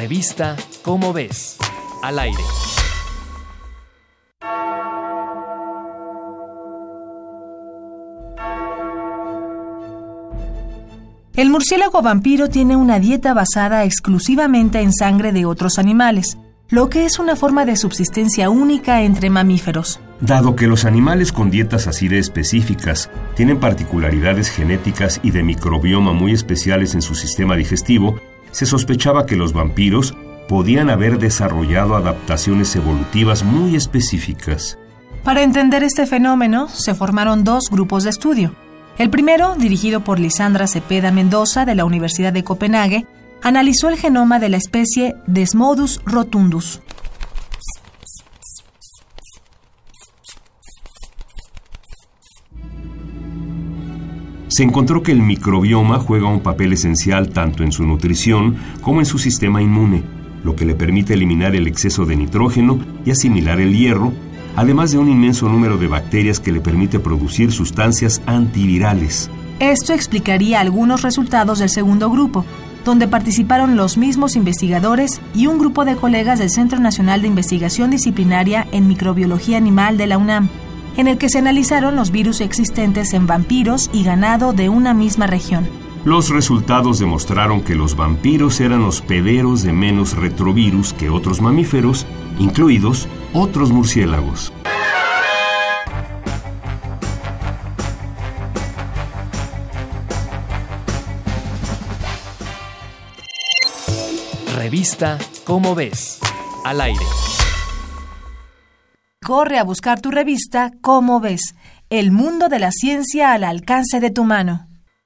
Revista Cómo ves. Al aire. El murciélago vampiro tiene una dieta basada exclusivamente en sangre de otros animales, lo que es una forma de subsistencia única entre mamíferos. Dado que los animales con dietas así de específicas tienen particularidades genéticas y de microbioma muy especiales en su sistema digestivo, se sospechaba que los vampiros podían haber desarrollado adaptaciones evolutivas muy específicas. Para entender este fenómeno, se formaron dos grupos de estudio. El primero, dirigido por Lisandra Cepeda Mendoza de la Universidad de Copenhague, analizó el genoma de la especie Desmodus rotundus. Se encontró que el microbioma juega un papel esencial tanto en su nutrición como en su sistema inmune, lo que le permite eliminar el exceso de nitrógeno y asimilar el hierro, además de un inmenso número de bacterias que le permite producir sustancias antivirales. Esto explicaría algunos resultados del segundo grupo, donde participaron los mismos investigadores y un grupo de colegas del Centro Nacional de Investigación Disciplinaria en Microbiología Animal de la UNAM en el que se analizaron los virus existentes en vampiros y ganado de una misma región. Los resultados demostraron que los vampiros eran hospederos de menos retrovirus que otros mamíferos, incluidos otros murciélagos. Revista Cómo ves. Al aire. Corre a buscar tu revista Cómo ves, el mundo de la ciencia al alcance de tu mano.